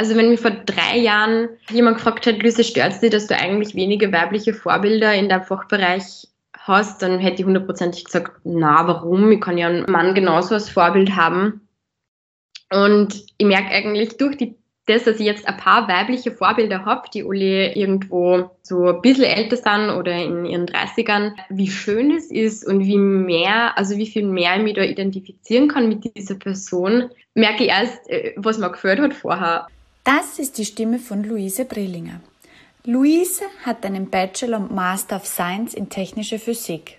Also wenn mich vor drei Jahren jemand gefragt hat, Luise, stört es dich, dass du eigentlich wenige weibliche Vorbilder in deinem Fachbereich hast, dann hätte ich hundertprozentig gesagt, na, warum? Ich kann ja einen Mann genauso als Vorbild haben. Und ich merke eigentlich durch die, das, dass ich jetzt ein paar weibliche Vorbilder habe, die alle irgendwo so ein bisschen älter sind oder in ihren 30ern, wie schön es ist und wie mehr, also wie viel mehr ich mich da identifizieren kann mit dieser Person, merke ich erst, äh, was mir gefällt hat vorher. Das ist die Stimme von Luise Brillinger. Luise hat einen Bachelor und Master of Science in technische Physik.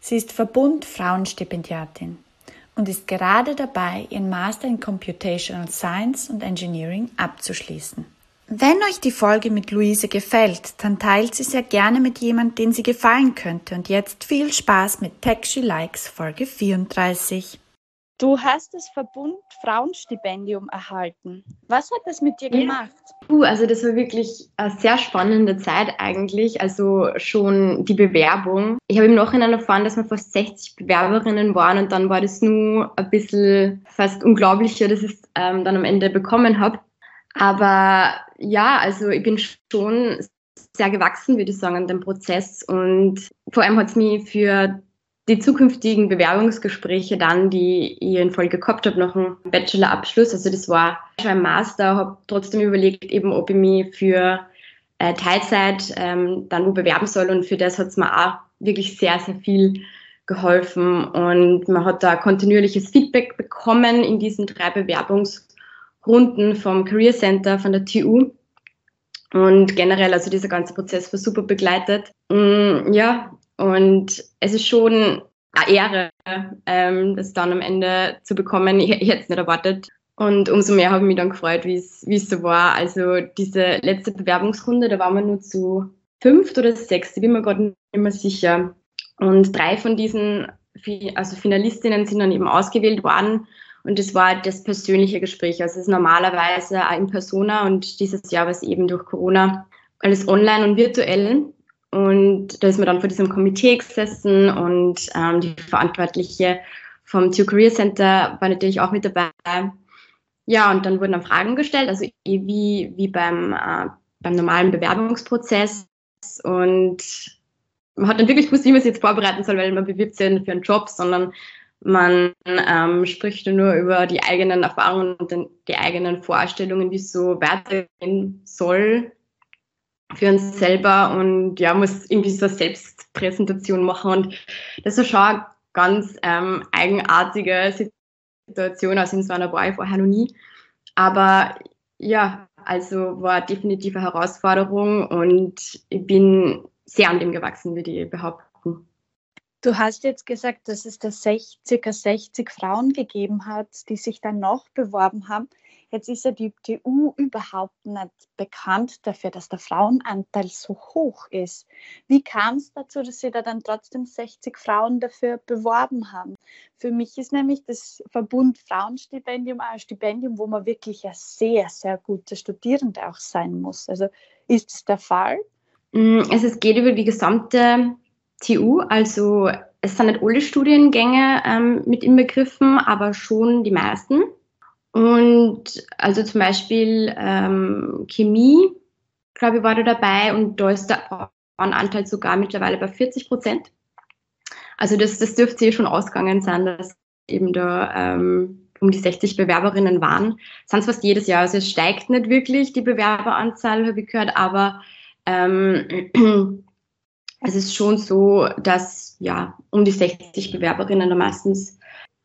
Sie ist Verbund Frauenstipendiatin und ist gerade dabei, ihren Master in Computational Science und Engineering abzuschließen. Wenn euch die Folge mit Luise gefällt, dann teilt sie sehr gerne mit jemandem, den sie gefallen könnte. Und jetzt viel Spaß mit She Likes Folge 34. Du hast das Verbund Frauenstipendium erhalten. Was hat das mit dir gemacht? Uh, also das war wirklich eine sehr spannende Zeit eigentlich. Also schon die Bewerbung. Ich habe im Nachhinein erfahren, dass wir fast 60 Bewerberinnen waren und dann war das nur ein bisschen fast unglaublicher, dass ich es ähm, dann am Ende bekommen habe. Aber ja, also ich bin schon sehr gewachsen, würde ich sagen, an dem Prozess. Und vor allem hat es mich für die zukünftigen Bewerbungsgespräche dann, die ich in Folge gehabt habe, noch einen Bachelorabschluss. Also das war schon ein Master, habe trotzdem überlegt, eben ob ich mich für äh, Teilzeit ähm, dann wo bewerben soll und für das hat es mir auch wirklich sehr, sehr viel geholfen und man hat da kontinuierliches Feedback bekommen in diesen drei Bewerbungsrunden vom Career Center von der TU und generell, also dieser ganze Prozess war super begleitet. Mm, ja, und es ist schon eine Ehre, ähm, das dann am Ende zu bekommen. Ich, ich hätte es nicht erwartet. Und umso mehr habe ich mich dann gefreut, wie es so war. Also diese letzte Bewerbungsrunde, da waren wir nur zu fünft oder sechs, ich bin mir gerade nicht mehr sicher. Und drei von diesen also Finalistinnen sind dann eben ausgewählt worden. Und das war das persönliche Gespräch. Also es ist normalerweise in Persona und dieses Jahr war es eben durch Corona alles online und virtuell. Und da ist man dann vor diesem Komitee gesessen und ähm, die Verantwortliche vom TU Career Center war natürlich auch mit dabei. Ja, und dann wurden dann Fragen gestellt, also eh wie, wie beim, äh, beim normalen Bewerbungsprozess. Und man hat dann wirklich gewusst, wie man sich jetzt vorbereiten soll, weil man bewirbt sich für einen Job, sondern man ähm, spricht nur über die eigenen Erfahrungen und die eigenen Vorstellungen, wie es so weitergehen soll für uns selber und ja, muss irgendwie so eine Selbstpräsentation machen und das ist schon eine ganz ähm, eigenartige Situation, also in so einer war ich vorher noch nie, aber ja, also war definitiv eine Herausforderung und ich bin sehr an dem gewachsen, würde ich behaupten. Du hast jetzt gesagt, dass es da circa 60 Frauen gegeben hat, die sich dann noch beworben haben. Jetzt ist ja die TU überhaupt nicht bekannt dafür, dass der Frauenanteil so hoch ist. Wie kam es dazu, dass Sie da dann trotzdem 60 Frauen dafür beworben haben? Für mich ist nämlich das Verbund Frauenstipendium ein Stipendium, wo man wirklich ein sehr, sehr guter Studierende auch sein muss. Also ist es der Fall? Also es geht über die gesamte TU, also es sind nicht alle Studiengänge ähm, mit inbegriffen, aber schon die meisten. Und also zum Beispiel ähm, Chemie, glaube ich, war da dabei und da ist der Frauenanteil sogar mittlerweile bei 40 Prozent. Also das, das dürfte schon ausgegangen sein, dass eben da ähm, um die 60 Bewerberinnen waren. Sonst fast jedes Jahr. Also es steigt nicht wirklich die Bewerberanzahl, habe ich gehört, aber ähm, es ist schon so, dass ja um die 60 Bewerberinnen meistens.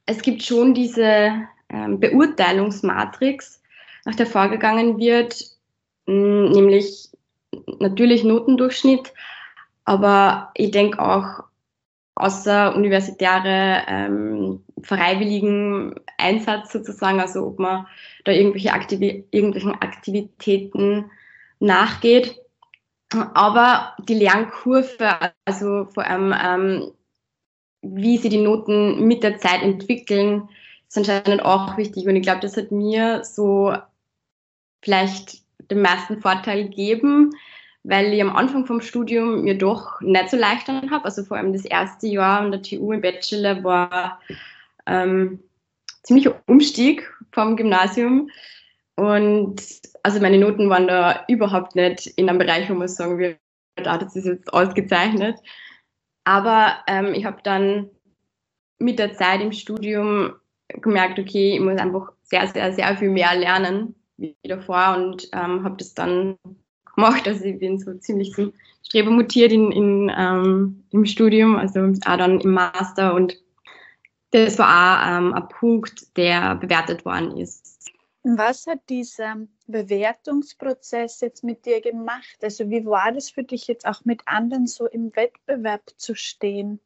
Es gibt schon diese Beurteilungsmatrix, nach der vorgegangen wird, nämlich natürlich Notendurchschnitt, aber ich denke auch außer universitäre ähm, freiwilligen Einsatz sozusagen, also ob man da irgendwelche Aktivi irgendwelchen Aktivitäten nachgeht. Aber die Lernkurve, also vor allem ähm, wie sie die Noten mit der Zeit entwickeln, ist anscheinend auch wichtig. Und ich glaube, das hat mir so vielleicht den meisten Vorteil geben, weil ich am Anfang vom Studium mir doch nicht so leicht habe. Also vor allem das erste Jahr an der TU im Bachelor war ähm, ziemlicher Umstieg vom Gymnasium. Und also meine Noten waren da überhaupt nicht in einem Bereich, wo man sagen würde, ah, das ist jetzt ausgezeichnet. Aber ähm, ich habe dann mit der Zeit im Studium gemerkt, okay, ich muss einfach sehr, sehr, sehr viel mehr lernen wie davor und ähm, habe das dann gemacht. Also ich bin so ziemlich zum Streber mutiert in, in ähm, im Studium, also auch dann im Master und das war auch ähm, ein Punkt, der bewertet worden ist. Was hat dieser Bewertungsprozess jetzt mit dir gemacht? Also wie war das für dich jetzt auch mit anderen so im Wettbewerb zu stehen?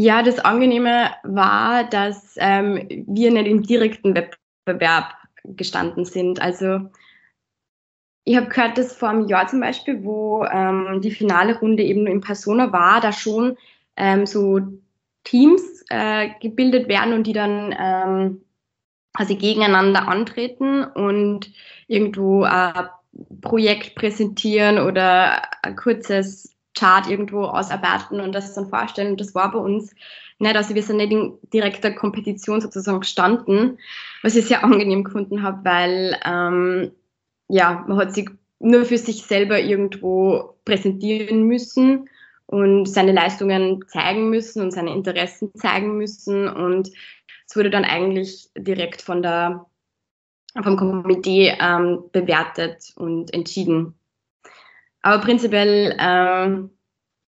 Ja, das Angenehme war, dass ähm, wir nicht im direkten Wettbewerb gestanden sind. Also ich habe gehört, dass vor einem Jahr zum Beispiel, wo ähm, die finale Runde eben nur in Persona war, da schon ähm, so Teams äh, gebildet werden und die dann ähm, quasi gegeneinander antreten und irgendwo ein Projekt präsentieren oder ein kurzes Chart irgendwo ausarbeiten und das dann vorstellen. Und das war bei uns nicht, also wir sind nicht in direkter Kompetition sozusagen gestanden, was ich sehr angenehm gefunden habe, weil ähm, ja, man hat sich nur für sich selber irgendwo präsentieren müssen und seine Leistungen zeigen müssen und seine Interessen zeigen müssen. Und es wurde dann eigentlich direkt von der, vom Komitee ähm, bewertet und entschieden. Aber prinzipiell, ähm,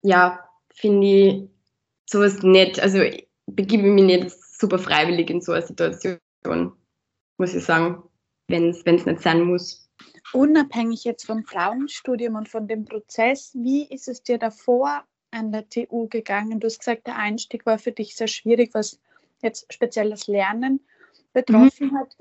ja, finde ich sowas nicht, also ich begebe mich nicht super freiwillig in so eine Situation, muss ich sagen, wenn es nicht sein muss unabhängig jetzt vom Frauenstudium und von dem Prozess, wie ist es dir davor an der TU gegangen? Du hast gesagt, der Einstieg war für dich sehr schwierig, was jetzt speziell das Lernen betroffen mhm. hat.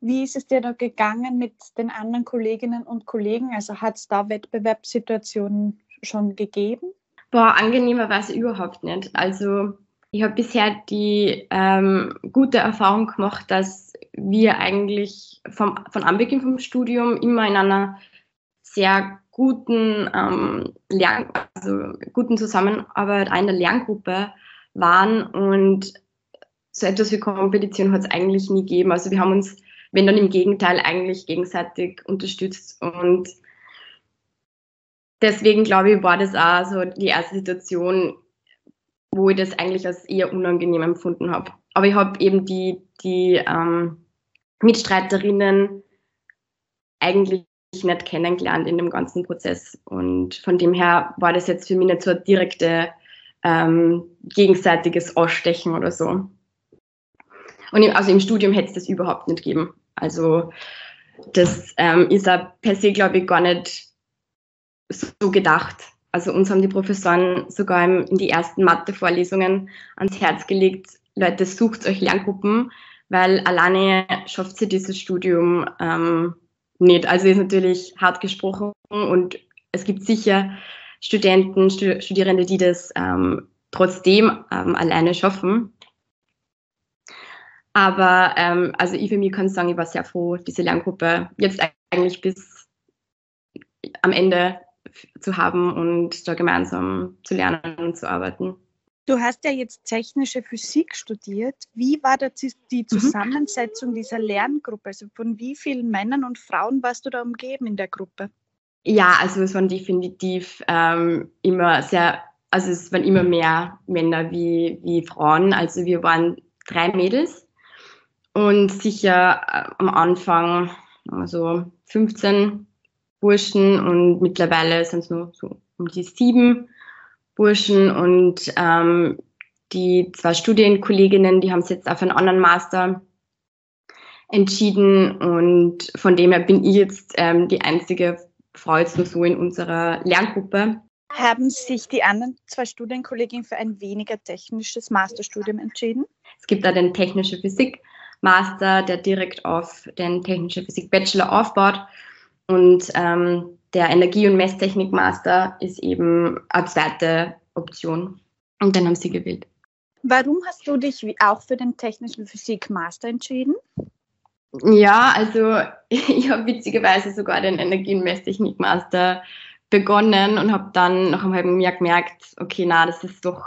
Wie ist es dir da gegangen mit den anderen Kolleginnen und Kollegen? Also hat es da Wettbewerbssituationen schon gegeben? Boah, angenehmerweise überhaupt nicht. Also ich habe bisher die ähm, gute Erfahrung gemacht, dass wir eigentlich vom, von Anbeginn vom Studium immer in einer sehr guten, ähm, Lern also guten Zusammenarbeit einer Lerngruppe waren und so etwas wie Kompetition hat es eigentlich nie gegeben. Also wir haben uns, wenn dann im Gegenteil, eigentlich gegenseitig unterstützt und deswegen glaube ich, war das auch so die erste Situation, wo ich das eigentlich als eher unangenehm empfunden habe. Aber ich habe eben die, die ähm, Mitstreiterinnen eigentlich nicht kennengelernt in dem ganzen Prozess. Und von dem her war das jetzt für mich nicht so ein direkte ähm, gegenseitiges Ausstechen oder so. Und im, also im Studium hätte es das überhaupt nicht gegeben. Also das ähm, ist auch per se, glaube ich, gar nicht so gedacht. Also uns haben die Professoren sogar in die ersten Mathe-Vorlesungen ans Herz gelegt, Leute, sucht euch Lerngruppen, weil alleine schafft sie dieses Studium ähm, nicht. Also ist natürlich hart gesprochen und es gibt sicher Studenten, Studierende, die das ähm, trotzdem ähm, alleine schaffen. Aber ähm, also ich für mich kann sagen, ich war sehr froh, diese Lerngruppe jetzt eigentlich bis am Ende zu haben und da gemeinsam zu lernen und zu arbeiten. Du hast ja jetzt technische Physik studiert. Wie war da die mhm. Zusammensetzung mhm. dieser Lerngruppe? Also von wie vielen Männern und Frauen warst du da umgeben in der Gruppe? Ja, also es waren definitiv ähm, immer sehr, also es waren immer mehr Männer wie, wie Frauen. Also wir waren drei Mädels und sicher äh, am Anfang also 15 Burschen und mittlerweile sind es nur so um die sieben Burschen und ähm, die zwei Studienkolleginnen, die haben sich jetzt auf einen anderen Master entschieden und von dem her bin ich jetzt ähm, die einzige Frau jetzt nur so in unserer Lerngruppe. Haben sich die anderen zwei Studienkolleginnen für ein weniger technisches Masterstudium entschieden? Es gibt da den Technische Physik Master, der direkt auf den Technische Physik Bachelor aufbaut und ähm, der Energie- und Messtechnik-Master ist eben eine zweite Option. Und dann haben sie gewählt. Warum hast du dich auch für den Technischen Physik-Master entschieden? Ja, also ich habe witzigerweise sogar den Energie- und Messtechnik-Master begonnen und habe dann nach einem halben Jahr gemerkt, okay, na, das ist doch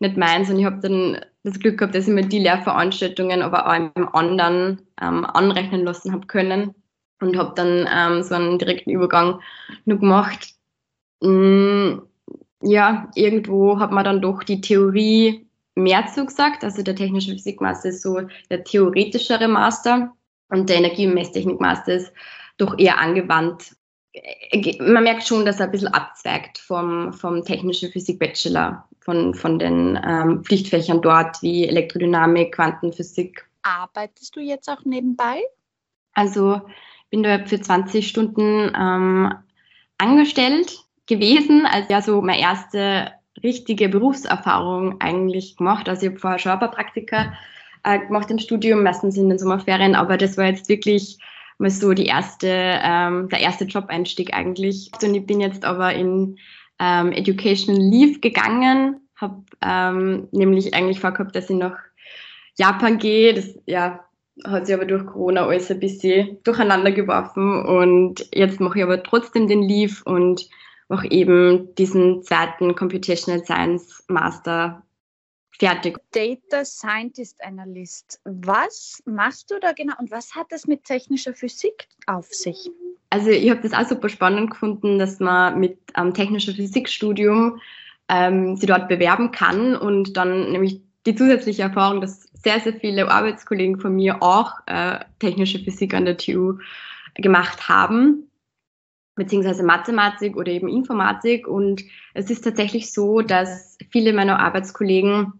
nicht meins. Und ich habe dann das Glück gehabt, dass ich mir die Lehrveranstaltungen aber auch im anderen ähm, anrechnen lassen habe können und habe dann ähm, so einen direkten Übergang nur gemacht. Mm, ja, irgendwo hat man dann doch die Theorie mehr zugesagt. Also der technische Physikmaster ist so der theoretischere Master und der Energie- und Messtechnik-Master ist doch eher angewandt. Man merkt schon, dass er ein bisschen abzweigt vom, vom technischen Physik-Bachelor, von, von den ähm, Pflichtfächern dort wie Elektrodynamik, Quantenphysik. Arbeitest du jetzt auch nebenbei? Also bin da für 20 Stunden ähm, angestellt gewesen, also ja so meine erste richtige Berufserfahrung eigentlich gemacht. Also ich habe vorher schon ein paar Praktika äh, gemacht im Studium, meistens in den Sommerferien, aber das war jetzt wirklich mal so die erste, ähm, der erste Job-Einstieg eigentlich. Und ich bin jetzt aber in ähm, Education Leave gegangen, habe ähm, nämlich eigentlich vorgehabt, dass ich nach Japan gehe. Das ja, hat sich aber durch Corona alles ein bisschen durcheinander geworfen und jetzt mache ich aber trotzdem den Leave und mache eben diesen zweiten Computational Science Master fertig. Data Scientist Analyst. Was machst du da genau und was hat das mit technischer Physik auf sich? Also ich habe das auch super spannend gefunden, dass man mit ähm, technischer Physikstudium ähm, sie dort bewerben kann und dann nämlich die zusätzliche Erfahrung, dass sehr, sehr viele Arbeitskollegen von mir auch äh, technische Physik an der TU gemacht haben beziehungsweise Mathematik oder eben Informatik. Und es ist tatsächlich so, dass viele meiner Arbeitskollegen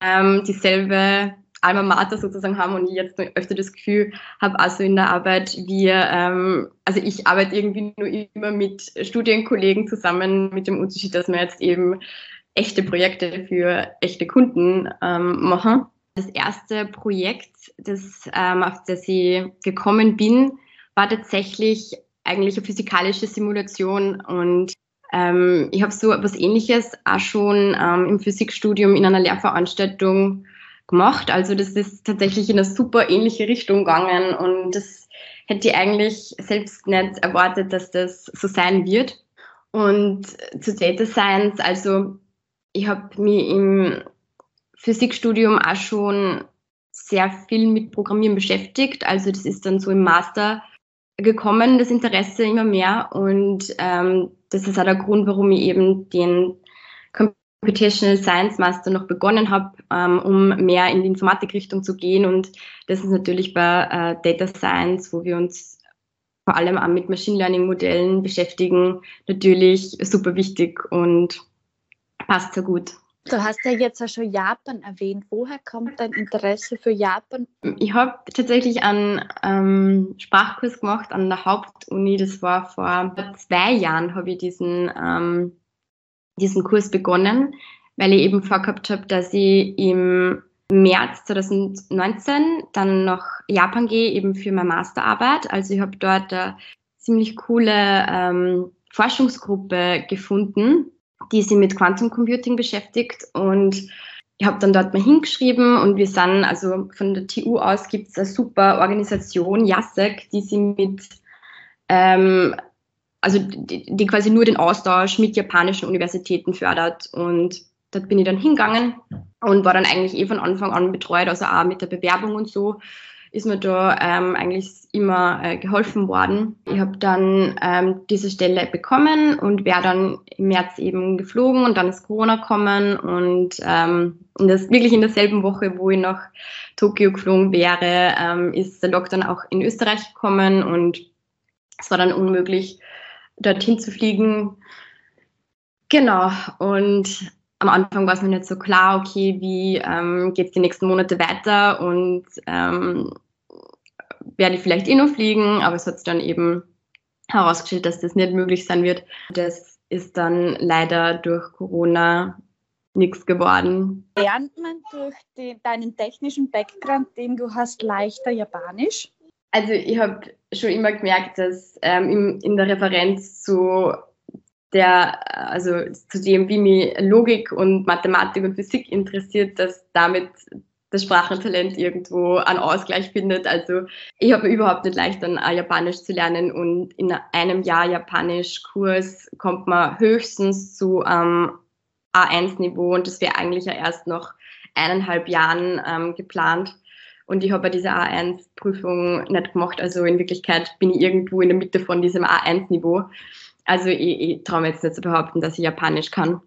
ähm, dieselbe Alma Mater sozusagen haben und ich jetzt öfter das Gefühl habe, also in der Arbeit, wir, ähm, also ich arbeite irgendwie nur immer mit Studienkollegen zusammen, mit dem Unterschied, dass wir jetzt eben echte Projekte für echte Kunden ähm, machen. Das erste Projekt, das, ähm, auf das ich gekommen bin, war tatsächlich eigentlich eine physikalische Simulation und ähm, ich habe so etwas Ähnliches auch schon ähm, im Physikstudium in einer Lehrveranstaltung gemacht. Also das ist tatsächlich in eine super ähnliche Richtung gegangen und das hätte ich eigentlich selbst nicht erwartet, dass das so sein wird. Und zu Data Science, also ich habe mich im Physikstudium auch schon sehr viel mit Programmieren beschäftigt. Also das ist dann so im Master gekommen, das Interesse immer mehr. Und ähm, das ist auch der Grund, warum ich eben den Computational Science Master noch begonnen habe, ähm, um mehr in die Informatikrichtung zu gehen. Und das ist natürlich bei äh, Data Science, wo wir uns vor allem auch mit Machine Learning Modellen beschäftigen, natürlich super wichtig und passt sehr gut. Du hast ja jetzt auch schon Japan erwähnt. Woher kommt dein Interesse für Japan? Ich habe tatsächlich einen ähm, Sprachkurs gemacht an der Hauptuni. Das war vor zwei Jahren, habe ich diesen, ähm, diesen Kurs begonnen, weil ich eben vorgehabt habe, dass ich im März 2019 dann nach Japan gehe, eben für meine Masterarbeit. Also ich habe dort eine ziemlich coole ähm, Forschungsgruppe gefunden, die sich mit Quantum Computing beschäftigt und ich habe dann dort mal hingeschrieben und wir sind, also von der TU aus gibt es eine super Organisation, JASEC, die sich mit, ähm, also die, die, quasi nur den Austausch mit japanischen Universitäten fördert und dort bin ich dann hingegangen und war dann eigentlich eh von Anfang an betreut, also auch mit der Bewerbung und so ist mir da ähm, eigentlich immer äh, geholfen worden. Ich habe dann ähm, diese Stelle bekommen und wäre dann im März eben geflogen und dann ist Corona gekommen und ähm, in das, wirklich in derselben Woche, wo ich nach Tokio geflogen wäre, ähm, ist der Lockdown auch in Österreich gekommen und es war dann unmöglich, dorthin zu fliegen. Genau, und am Anfang war es mir nicht so klar, okay, wie ähm, geht es die nächsten Monate weiter und ähm, werde ich vielleicht eh noch fliegen, aber es hat sich dann eben herausgestellt, dass das nicht möglich sein wird. Das ist dann leider durch Corona nichts geworden. Lernt man durch die, deinen technischen Background, den du hast, leichter Japanisch? Also ich habe schon immer gemerkt, dass ähm, in, in der Referenz zu der, also zu dem, wie mich Logik und Mathematik und Physik interessiert, dass damit das Sprachentalent irgendwo einen Ausgleich findet. Also ich habe überhaupt nicht leicht, dann Japanisch zu lernen und in einem Jahr Japanisch-Kurs kommt man höchstens zu ähm, A1-Niveau und das wäre eigentlich ja erst noch eineinhalb Jahren ähm, geplant. Und ich habe diese A1-Prüfung nicht gemacht. Also in Wirklichkeit bin ich irgendwo in der Mitte von diesem A1-Niveau. Also ich, ich traue mir jetzt nicht zu behaupten, dass ich Japanisch kann.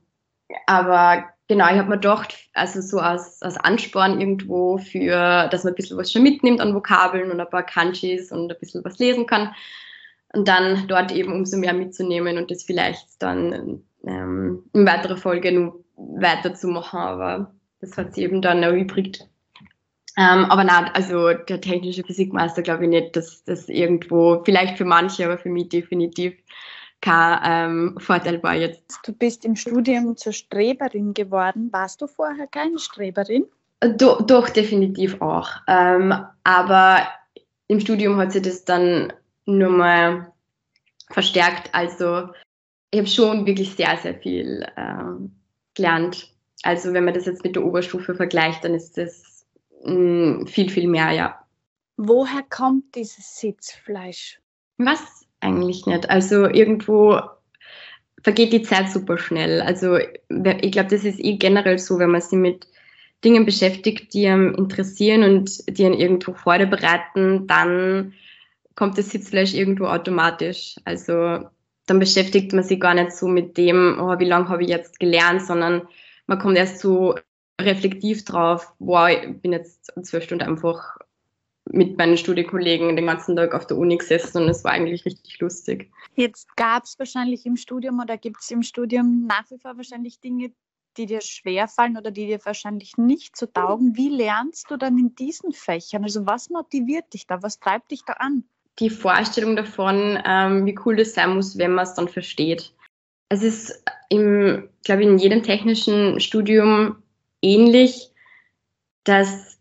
Aber genau, ich habe mir gedacht, also so als, als Ansporn irgendwo für, dass man ein bisschen was schon mitnimmt an Vokabeln und ein paar Kanjis und ein bisschen was lesen kann. Und dann dort eben umso mehr mitzunehmen und das vielleicht dann ähm, in weiterer Folge nur weiterzumachen. Aber das hat sich eben dann erübrigt. Ähm, aber nein, also der technische Physikmeister glaube ich nicht, dass das irgendwo, vielleicht für manche, aber für mich definitiv kein ähm, Vorteil war jetzt. Du bist im Studium zur Streberin geworden. Warst du vorher keine Streberin? Do, doch, definitiv auch. Ähm, aber im Studium hat sich das dann nur mal verstärkt. Also ich habe schon wirklich sehr, sehr viel ähm, gelernt. Also wenn man das jetzt mit der Oberstufe vergleicht, dann ist das mh, mm, viel, viel mehr, ja. Woher kommt dieses Sitzfleisch? Was eigentlich nicht. Also irgendwo vergeht die Zeit super schnell. Also ich glaube, das ist eh generell so, wenn man sich mit Dingen beschäftigt, die einem interessieren und die einen irgendwo Freude bereiten, dann kommt das Sitzfleisch irgendwo automatisch. Also dann beschäftigt man sich gar nicht so mit dem, oh, wie lange habe ich jetzt gelernt, sondern man kommt erst so reflektiv drauf, wow, ich bin jetzt zwölf Stunden einfach mit meinen Studienkollegen den ganzen Tag auf der Uni gesessen und es war eigentlich richtig lustig. Jetzt gab es wahrscheinlich im Studium oder gibt es im Studium nach wie vor wahrscheinlich Dinge, die dir schwerfallen oder die dir wahrscheinlich nicht so taugen. Wie lernst du dann in diesen Fächern? Also was motiviert dich da? Was treibt dich da an? Die Vorstellung davon, ähm, wie cool das sein muss, wenn man es dann versteht. Es ist im, glaube ich, in jedem technischen Studium ähnlich, dass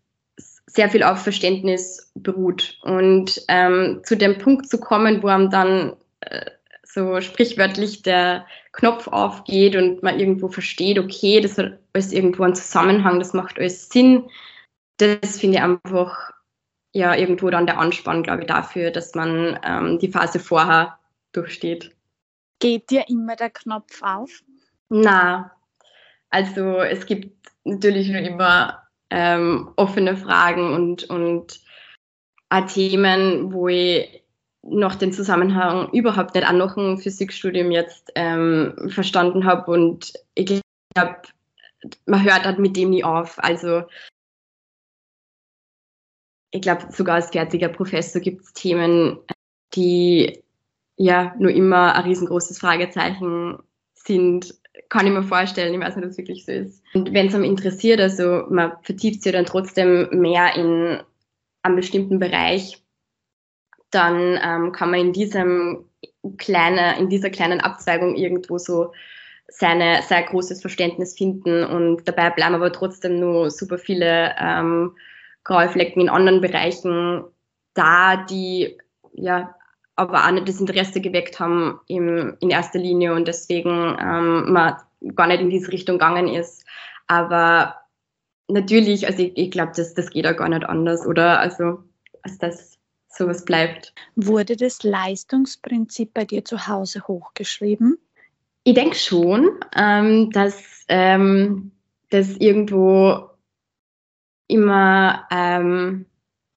sehr viel auf Verständnis beruht. Und ähm, zu dem Punkt zu kommen, wo einem dann äh, so sprichwörtlich der Knopf aufgeht und man irgendwo versteht, okay, das hat alles irgendwo einen Zusammenhang, das macht alles Sinn, das finde ich einfach ja irgendwo dann der Anspann, glaube ich, dafür, dass man ähm, die Phase vorher durchsteht. Geht dir immer der Knopf auf? Na, also es gibt natürlich nur immer ähm, offene Fragen und, und auch Themen, wo ich noch den Zusammenhang überhaupt nicht an noch ein Physikstudium jetzt ähm, verstanden habe und ich glaube, man hört halt mit dem nie auf. Also ich glaube, sogar als fertiger Professor gibt es Themen, die ja nur immer ein riesengroßes Fragezeichen sind kann ich mir vorstellen. Ich weiß nicht, ob es wirklich so ist. Und wenn es einem interessiert, also man vertieft sich dann trotzdem mehr in einem bestimmten Bereich, dann ähm, kann man in diesem kleine, in dieser kleinen Abzweigung irgendwo so seine sehr großes Verständnis finden und dabei bleiben aber trotzdem nur super viele ähm, graue Flecken in anderen Bereichen da, die ja aber auch nicht das Interesse geweckt haben im, in erster Linie und deswegen ähm, man gar nicht in diese Richtung gegangen ist. Aber natürlich, also ich, ich glaube, das, das geht auch gar nicht anders, oder? Also, als dass sowas bleibt. Wurde das Leistungsprinzip bei dir zu Hause hochgeschrieben? Ich denke schon, ähm, dass ähm, das irgendwo immer ähm,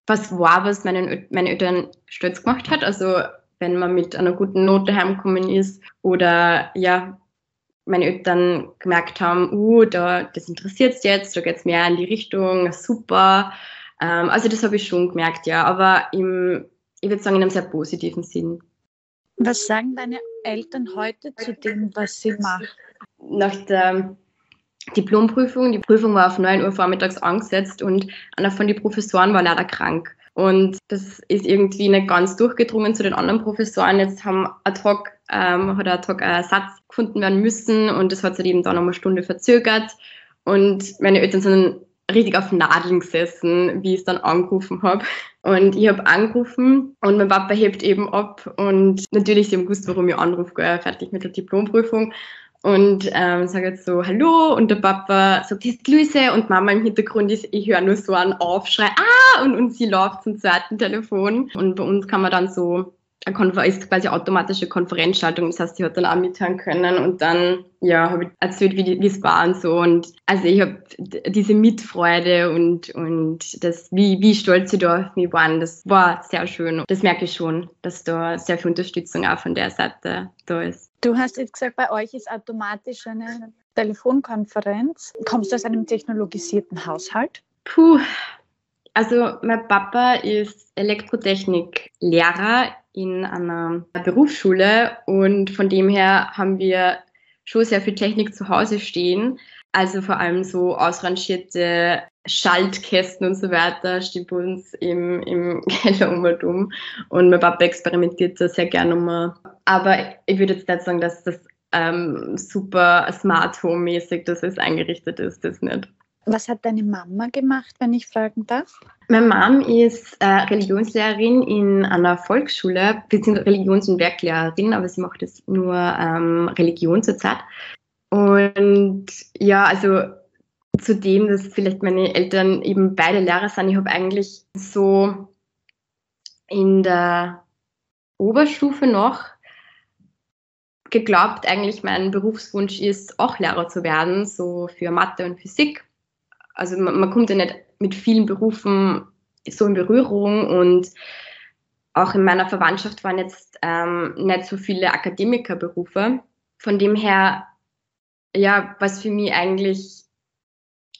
was war, was meinen, meine Eltern stolz gemacht hat. Also wenn man mit einer guten Note heimgekommen ist oder ja, meine Eltern gemerkt haben, uh, da, das interessiert jetzt, da geht es mehr in die Richtung, super. Ähm, also das habe ich schon gemerkt, ja, aber im, ich würde sagen in einem sehr positiven Sinn. Was sagen deine Eltern heute zu dem, was sie machen? Nach der Diplomprüfung. Die Prüfung war auf 9 Uhr vormittags angesetzt und einer von den Professoren war leider krank. Und das ist irgendwie nicht ganz durchgedrungen zu den anderen Professoren. Jetzt haben ad hoc, ähm, hat ad hoc ein Satz gefunden werden müssen und das hat sich eben dann noch eine Stunde verzögert. Und meine Eltern sind richtig auf Nadeln gesessen, wie ich es dann angerufen habe. Und ich habe angerufen und mein Papa hebt eben ab und natürlich, sie haben gewusst, warum ich anrufe, fertig mit der Diplomprüfung. Und ähm, sage jetzt so Hallo. Und der Papa sagt, ist Luise. Und Mama im Hintergrund ist, ich höre nur so einen Aufschrei, ah, und, und sie läuft zum zweiten Telefon. Und bei uns kann man dann so ist quasi automatische Konferenzschaltung, das heißt, ich hat dann auch mithören können und dann, ja, habe ich erzählt, wie, wie es war und so und also ich habe diese Mitfreude und, und das, wie, wie stolz sie da auf mich waren, das war sehr schön. Das merke ich schon, dass da sehr viel Unterstützung auch von der Seite da ist. Du hast jetzt gesagt, bei euch ist automatisch eine Telefonkonferenz. Kommst du aus einem technologisierten Haushalt? Puh, also mein Papa ist Elektrotechniklehrer in einer Berufsschule und von dem her haben wir schon sehr viel Technik zu Hause stehen. Also vor allem so ausrangierte Schaltkästen und so weiter stehen bei uns im, im Keller um. Und mein Papa experimentiert da sehr gerne immer. Aber ich würde jetzt nicht sagen, dass das ähm, super Smart Home-mäßig, dass es eingerichtet ist, das nicht. Was hat deine Mama gemacht, wenn ich fragen darf? Meine Mom ist äh, Religionslehrerin in einer Volksschule, beziehungsweise Religions- und Werklehrerin, aber sie macht jetzt nur ähm, Religion zurzeit. Und ja, also zudem, dass vielleicht meine Eltern eben beide Lehrer sind, ich habe eigentlich so in der Oberstufe noch geglaubt, eigentlich mein Berufswunsch ist, auch Lehrer zu werden, so für Mathe und Physik also man, man kommt ja nicht mit vielen Berufen so in Berührung und auch in meiner Verwandtschaft waren jetzt ähm, nicht so viele Akademikerberufe. Von dem her, ja, was für mich eigentlich,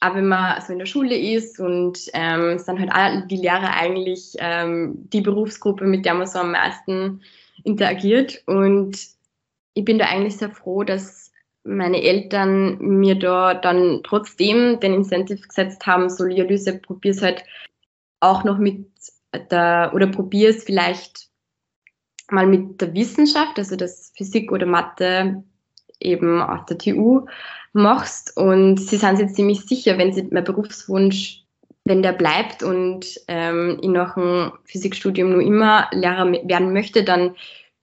auch wenn man so in der Schule ist und ähm, sind halt alle die Lehrer eigentlich ähm, die Berufsgruppe, mit der man so am meisten interagiert. Und ich bin da eigentlich sehr froh, dass meine Eltern mir da dann trotzdem den Incentive gesetzt haben, so Dialyse, probier's halt auch noch mit der, oder probier's vielleicht mal mit der Wissenschaft, also das Physik oder Mathe eben auf der TU machst und sie sind sich ziemlich sicher, wenn sie mein Berufswunsch, wenn der bleibt und ähm, ich nach dem Physikstudium nur immer Lehrer werden möchte, dann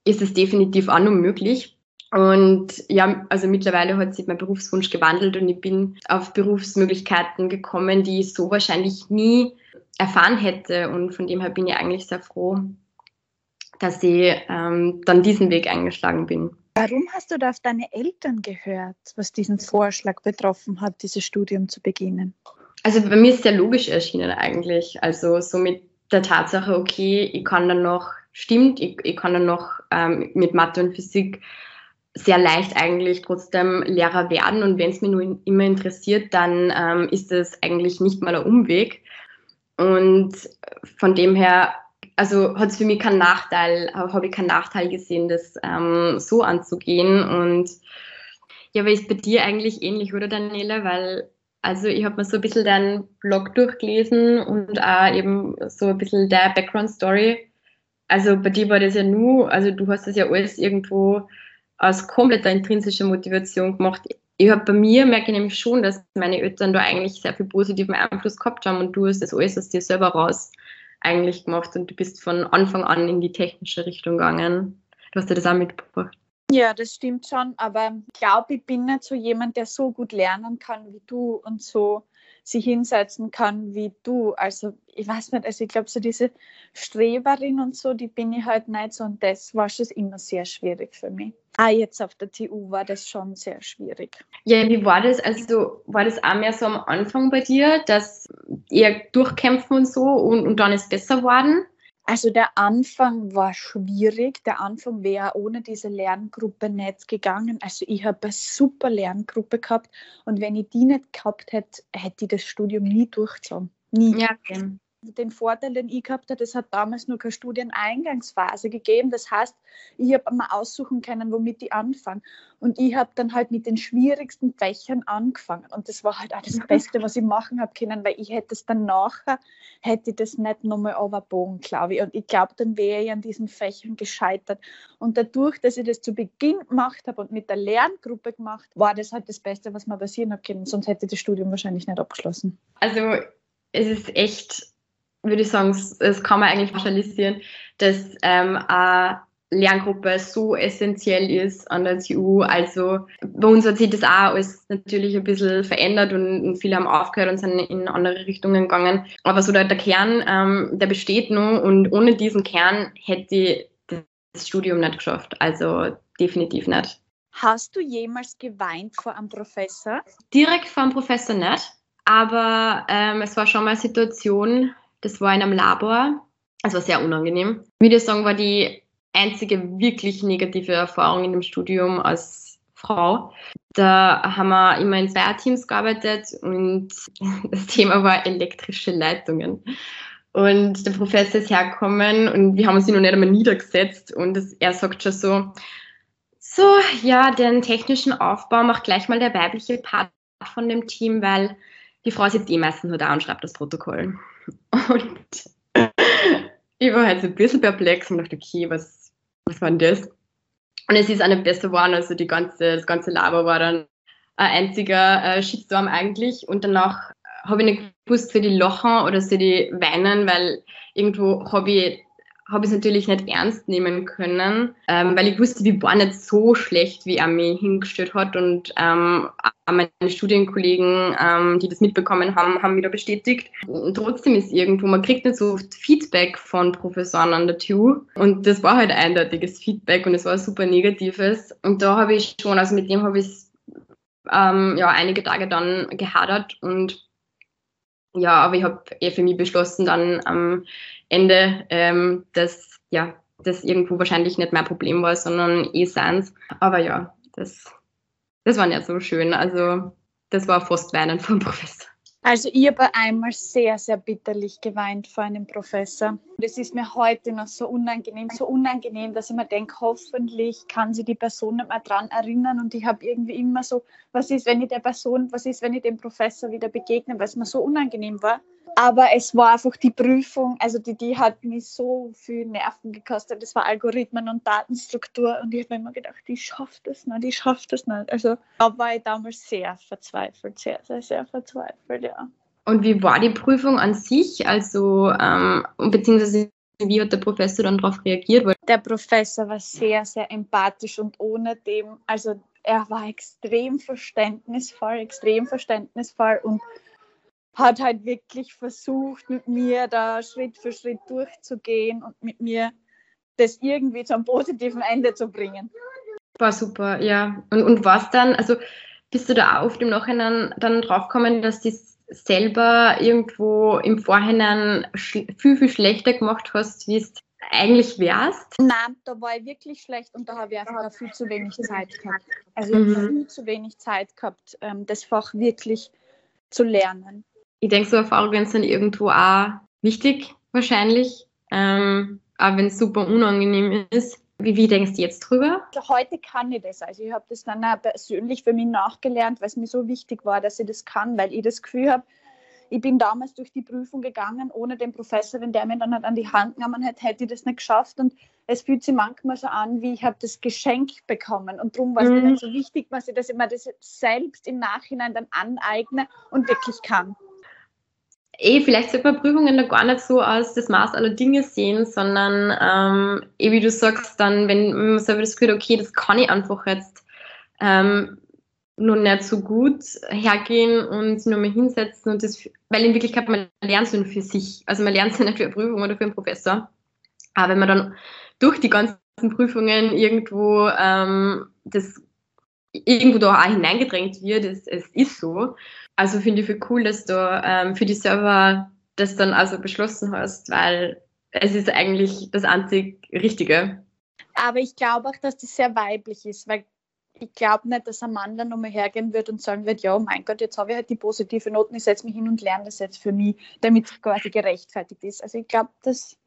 ist es definitiv auch noch möglich. Und ja, also mittlerweile hat sich mein Berufswunsch gewandelt und ich bin auf Berufsmöglichkeiten gekommen, die ich so wahrscheinlich nie erfahren hätte. Und von dem her bin ich eigentlich sehr froh, dass ich ähm, dann diesen Weg eingeschlagen bin. Warum hast du da auf deine Eltern gehört, was diesen Vorschlag betroffen hat, dieses Studium zu beginnen? Also bei mir ist es sehr logisch erschienen eigentlich. Also so mit der Tatsache, okay, ich kann dann noch, stimmt, ich, ich kann dann noch ähm, mit Mathe und Physik sehr leicht eigentlich trotzdem Lehrer werden. Und wenn es mich nur immer interessiert, dann ähm, ist es eigentlich nicht mal ein Umweg. Und von dem her, also hat es für mich keinen Nachteil, habe ich keinen Nachteil gesehen, das ähm, so anzugehen. Und ja, aber ist bei dir eigentlich ähnlich, oder Daniela? Weil, also ich habe mir so ein bisschen deinen Blog durchgelesen und auch eben so ein bisschen der Background-Story. Also bei dir war das ja nur, also du hast das ja alles irgendwo aus kompletter intrinsischer Motivation gemacht. Ich habe bei mir, merke ich nämlich schon, dass meine Eltern da eigentlich sehr viel positiven Einfluss gehabt haben und du hast das alles aus dir selber raus eigentlich gemacht und du bist von Anfang an in die technische Richtung gegangen. Du hast dir das auch mitgebracht. Ja, das stimmt schon, aber ich glaube, ich bin nicht so jemand, der so gut lernen kann wie du und so sich hinsetzen kann wie du. Also ich weiß nicht, also ich glaube, so diese Streberin und so, die bin ich halt nicht so und das war schon immer sehr schwierig für mich. Ah, jetzt auf der TU war das schon sehr schwierig. Ja, wie war das? Also war das auch mehr so am Anfang bei dir, dass ihr durchkämpfen und so und, und dann ist besser geworden? Also der Anfang war schwierig. Der Anfang wäre ohne diese Lerngruppe nicht gegangen. Also ich habe eine super Lerngruppe gehabt und wenn ich die nicht gehabt hätte, hätte ich das Studium nie durchgezogen. Nie. Ja, den Vorteil, den ich gehabt habe, es hat damals nur keine Studieneingangsphase gegeben. Das heißt, ich habe mal aussuchen können, womit ich anfange. Und ich habe dann halt mit den schwierigsten Fächern angefangen. Und das war halt auch das Beste, was ich machen habe können, weil ich hätte es dann nachher, hätte ich das nicht nochmal überbogen, glaube ich. Und ich glaube, dann wäre ich an diesen Fächern gescheitert. Und dadurch, dass ich das zu Beginn gemacht habe und mit der Lerngruppe gemacht, war das halt das Beste, was mir passieren hat können. Sonst hätte ich das Studium wahrscheinlich nicht abgeschlossen. Also es ist echt würde ich sagen, es kann man eigentlich pauschalisieren, dass ähm, Lerngruppe so essentiell ist an der TU. Also bei uns hat sich das auch alles natürlich ein bisschen verändert und, viele haben aufgehört und sind in andere Richtungen gegangen. Aber so der, der Kern, ähm, der besteht noch und ohne diesen Kern hätte ich das Studium nicht geschafft. Also definitiv nicht. Hast du jemals geweint vor einem Professor? Direkt vor einem Professor nicht, aber ähm, es war schon mal eine Situation, das war in einem Labor. Es war sehr unangenehm. Ich würde sagen, war die einzige wirklich negative Erfahrung in dem Studium als Frau. Da haben wir immer in Zweierteams gearbeitet und das Thema war elektrische Leitungen. Und der Professor ist hergekommen und wir haben uns noch nicht einmal niedergesetzt und das, er sagt schon so, so, ja, den technischen Aufbau macht gleich mal der weibliche Part von dem Team, weil die Frau sitzt eh meistens nur da und schreibt das Protokoll. Und ich war halt so ein bisschen perplex und dachte, okay, was, was war denn das? Und es ist nicht besser geworden, also die ganze, das ganze Laber war dann ein einziger äh, Shitstorm eigentlich und danach habe ich nicht gewusst, für die lachen oder für die weinen, weil irgendwo habe ich habe ich es natürlich nicht ernst nehmen können, ähm, weil ich wusste, die war nicht so schlecht, wie er mich hingestellt hat. Und ähm, meine Studienkollegen, ähm, die das mitbekommen haben, haben da bestätigt. Und trotzdem ist irgendwo, man kriegt nicht so oft Feedback von Professoren an der TU. Und das war halt eindeutiges Feedback und es war super negatives. Und da habe ich schon, also mit dem habe ich ähm, ja einige Tage dann gehadert und ja, aber ich habe eh für mich beschlossen, dann am Ende, ähm, dass ja, das irgendwo wahrscheinlich nicht mein Problem war, sondern eh seins. Aber ja, das, das war nicht so schön. Also das war fast Weinen vom Professor. Also ich habe einmal sehr, sehr bitterlich geweint vor einem Professor. Das ist mir heute noch so unangenehm, so unangenehm, dass ich mir denke, hoffentlich kann sich die Person nicht mehr dran erinnern. Und ich habe irgendwie immer so, was ist, wenn ich der Person, was ist, wenn ich dem Professor wieder begegne, weil es mir so unangenehm war. Aber es war einfach die Prüfung, also die, die hat mich so viel Nerven gekostet. Das war Algorithmen und Datenstruktur und ich habe mir immer gedacht, die schafft das nicht, die schafft das nicht. Also da war ich damals sehr verzweifelt, sehr, sehr, sehr verzweifelt, ja. Und wie war die Prüfung an sich? Also, ähm, beziehungsweise wie hat der Professor dann darauf reagiert? Der Professor war sehr, sehr empathisch und ohne dem, also er war extrem verständnisvoll, extrem verständnisvoll und hat halt wirklich versucht, mit mir da Schritt für Schritt durchzugehen und mit mir das irgendwie zum positiven Ende zu bringen. War super, ja. Und, und was dann, also bist du da auf dem Nachhinein dann draufgekommen, dass du selber irgendwo im Vorhinein viel, viel schlechter gemacht hast, wie es eigentlich wärst? Nein, da war ich wirklich schlecht und da habe ich einfach viel zu wenig Zeit gehabt. Also mhm. viel zu wenig Zeit gehabt, ähm, das Fach wirklich zu lernen ich denke, so Erfahrungen sind irgendwo auch wichtig, wahrscheinlich, ähm, auch wenn es super unangenehm ist. Wie, wie denkst du jetzt drüber? Heute kann ich das. Also ich habe das dann auch persönlich für mich nachgelernt, weil es mir so wichtig war, dass ich das kann, weil ich das Gefühl habe, ich bin damals durch die Prüfung gegangen, ohne den Professor, wenn der mir dann halt an die Hand genommen hätte, hätte ich das nicht geschafft. Und es fühlt sich manchmal so an, wie ich habe das Geschenk bekommen. Und darum war es mhm. mir dann so wichtig, dass ich das immer das selbst im Nachhinein dann aneigne und wirklich kann eh, vielleicht sollte man Prüfungen da gar nicht so als das Maß aller Dinge sehen, sondern ähm, eh, wie du sagst, dann, wenn man selber das Gefühl hat, okay, das kann ich einfach jetzt ähm, nur nicht so gut hergehen und nur mal hinsetzen und das, weil in Wirklichkeit man lernt es nur für sich. Also man lernt es ja nicht für eine Prüfung oder für einen Professor. Aber wenn man dann durch die ganzen Prüfungen irgendwo ähm, das irgendwo da auch hineingedrängt wird, es, es ist so, also finde ich viel cool, dass du ähm, für die Server das dann also beschlossen hast, weil es ist eigentlich das einzig Richtige. Aber ich glaube auch, dass das sehr weiblich ist, weil ich glaube nicht, dass ein Mann dann nochmal hergehen wird und sagen wird, ja, oh mein Gott, jetzt habe ich halt die positive Noten, ich setze mich hin und lerne das jetzt für mich, damit es quasi gerechtfertigt ist. Also ich glaube, dass,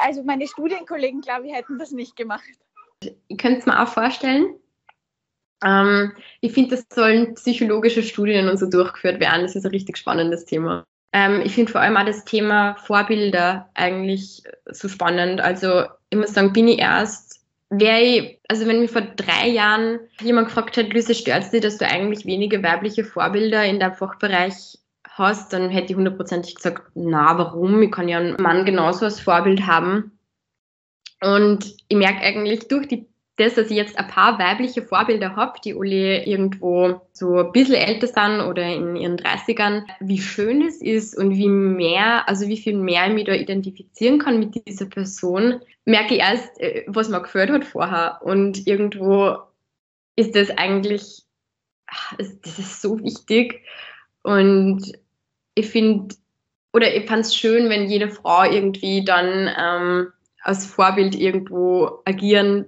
also meine Studienkollegen, glaube ich, hätten das nicht gemacht. Ich könnte es mir auch vorstellen, ähm, ich finde, das sollen psychologische Studien und so durchgeführt werden. Das ist ein richtig spannendes Thema. Ähm, ich finde vor allem auch das Thema Vorbilder eigentlich so spannend. Also ich muss sagen, bin ich erst, wäre ich, also wenn mich vor drei Jahren jemand gefragt hat, Luise, stört es dich, dass du eigentlich wenige weibliche Vorbilder in deinem Fachbereich hast, dann hätte ich hundertprozentig gesagt, na, warum? Ich kann ja einen Mann genauso als Vorbild haben. Und ich merke eigentlich durch die das, dass ich jetzt ein paar weibliche Vorbilder habe, die alle irgendwo so ein bisschen älter sind oder in ihren 30ern, wie schön es ist und wie mehr, also wie viel mehr ich mich da identifizieren kann mit dieser Person, merke ich erst, äh, was mir gefällt hat vorher. Und irgendwo ist das eigentlich, das ist so wichtig. Und ich finde, oder ich fand es schön, wenn jede Frau irgendwie dann ähm, als Vorbild irgendwo agieren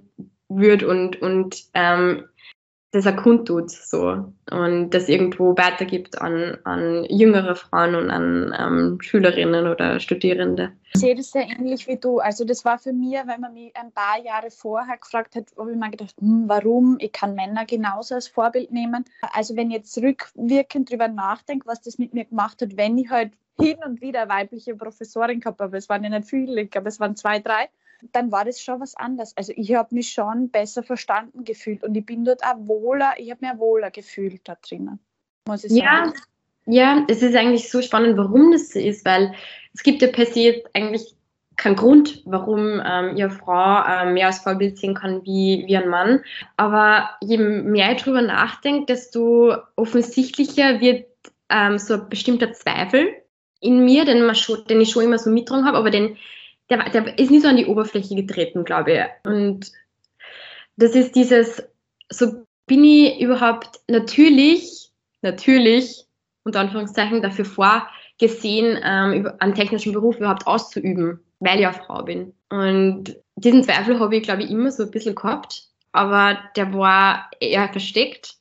wird und, und ähm, das auch kundtut so und das irgendwo weitergibt an, an jüngere Frauen und an ähm, Schülerinnen oder Studierende. Ich sehe das sehr ähnlich wie du. Also das war für mich, wenn man mich ein paar Jahre vorher gefragt hat, habe ich mir gedacht, hm, warum? Ich kann Männer genauso als Vorbild nehmen. Also wenn ich jetzt rückwirkend darüber nachdenke, was das mit mir gemacht hat, wenn ich halt hin und wieder weibliche Professorin gehabt habe, es waren ja nicht viele, ich glaube es waren zwei, drei, dann war das schon was anderes. Also ich habe mich schon besser verstanden gefühlt und ich bin dort auch wohler, ich habe mir wohler gefühlt da drinnen, muss ich sagen. Ja, ja, es ist eigentlich so spannend, warum das so ist, weil es gibt ja per se jetzt eigentlich keinen Grund, warum ähm, ihre Frau ähm, mehr als Vorbild sehen kann wie, wie ein Mann. Aber je mehr ich darüber nachdenke, desto offensichtlicher wird ähm, so ein bestimmter Zweifel in mir, den, man schon, den ich schon immer so mitgetragen habe, aber den der, der ist nie so an die Oberfläche getreten, glaube ich. Und das ist dieses, so bin ich überhaupt natürlich, natürlich, unter Anführungszeichen, dafür vorgesehen, ähm, einen technischen Beruf überhaupt auszuüben, weil ich ja Frau bin. Und diesen Zweifel habe ich, glaube ich, immer so ein bisschen gehabt, aber der war eher versteckt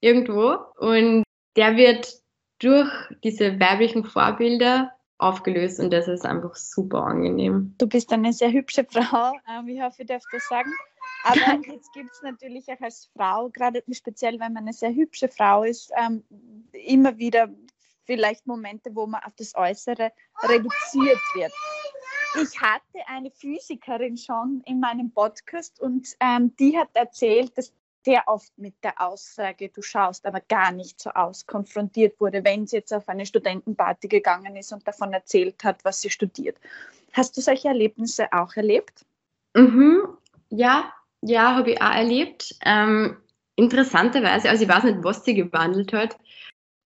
irgendwo und der wird durch diese weiblichen Vorbilder aufgelöst und das ist einfach super angenehm. Du bist eine sehr hübsche Frau, ähm, ich hoffe, ich darf das sagen. Aber jetzt gibt es natürlich auch als Frau, gerade speziell wenn man eine sehr hübsche Frau ist, ähm, immer wieder vielleicht Momente, wo man auf das Äußere reduziert wird. Ich hatte eine Physikerin schon in meinem Podcast und ähm, die hat erzählt, dass sehr oft mit der Aussage, du schaust aber gar nicht so aus, konfrontiert wurde, wenn sie jetzt auf eine Studentenparty gegangen ist und davon erzählt hat, was sie studiert. Hast du solche Erlebnisse auch erlebt? Mhm. Ja, ja, habe ich auch erlebt. Ähm, interessanterweise, also ich weiß nicht, was sie gewandelt hat.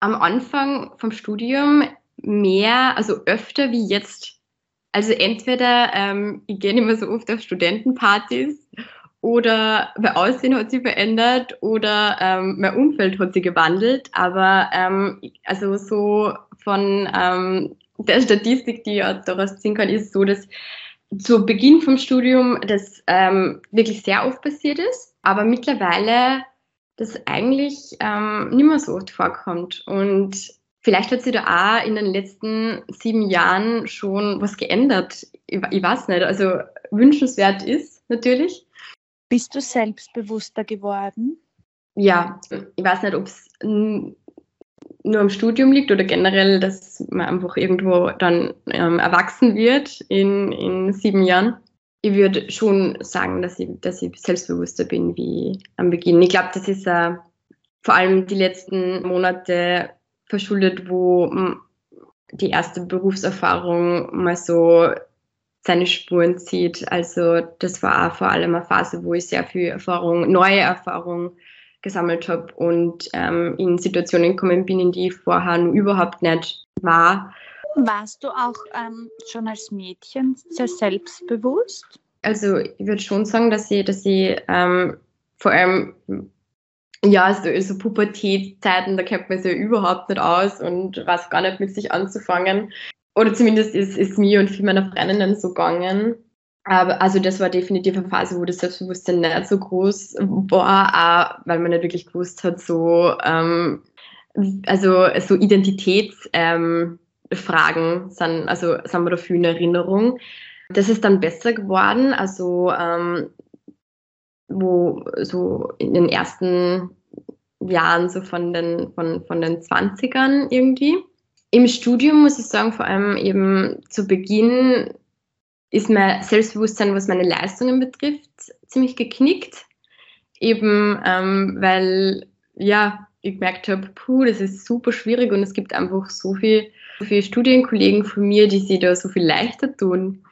Am Anfang vom Studium mehr, also öfter wie jetzt. Also entweder ähm, ich gehe nicht mehr so oft auf Studentenpartys oder mein Aussehen hat sich verändert oder ähm, mein Umfeld hat sich gewandelt. Aber ähm, also so von ähm, der Statistik, die ich daraus ziehen kann, ist so, dass zu Beginn vom Studium das ähm, wirklich sehr oft passiert ist, aber mittlerweile das eigentlich ähm, nicht mehr so oft vorkommt. Und vielleicht hat sich da auch in den letzten sieben Jahren schon was geändert. Ich, ich weiß nicht, also wünschenswert ist natürlich. Bist du selbstbewusster geworden? Ja, ich weiß nicht, ob es nur im Studium liegt oder generell, dass man einfach irgendwo dann ähm, erwachsen wird in, in sieben Jahren. Ich würde schon sagen, dass ich, dass ich selbstbewusster bin wie am Beginn. Ich glaube, das ist äh, vor allem die letzten Monate verschuldet, wo die erste Berufserfahrung mal so seine Spuren zieht. Also das war vor allem eine Phase, wo ich sehr viel Erfahrung, neue Erfahrung gesammelt habe und ähm, in Situationen gekommen bin, in die ich vorher nur überhaupt nicht war. Warst du auch ähm, schon als Mädchen sehr selbstbewusst? Also ich würde schon sagen, dass ich, dass ich ähm, vor allem ja, so, so Pubertätszeiten, da kennt man sich ja überhaupt nicht aus und weiß gar nicht mit sich anzufangen. Oder zumindest ist, ist mir und viele meiner Freundinnen so gegangen. Aber also das war definitiv eine Phase, wo das Selbstbewusstsein nicht so groß war, auch weil man nicht wirklich gewusst hat, so ähm, also so Identitätsfragen ähm, sind, also sind wir dafür in Erinnerung. Das ist dann besser geworden, also ähm, wo so in den ersten Jahren so von den, von, von den 20ern irgendwie. Im Studium muss ich sagen, vor allem eben zu Beginn ist mein Selbstbewusstsein, was meine Leistungen betrifft, ziemlich geknickt. Eben ähm, weil, ja, ich gemerkt habe, puh, das ist super schwierig und es gibt einfach so viele, so viele Studienkollegen von mir, die sich da so viel leichter tun.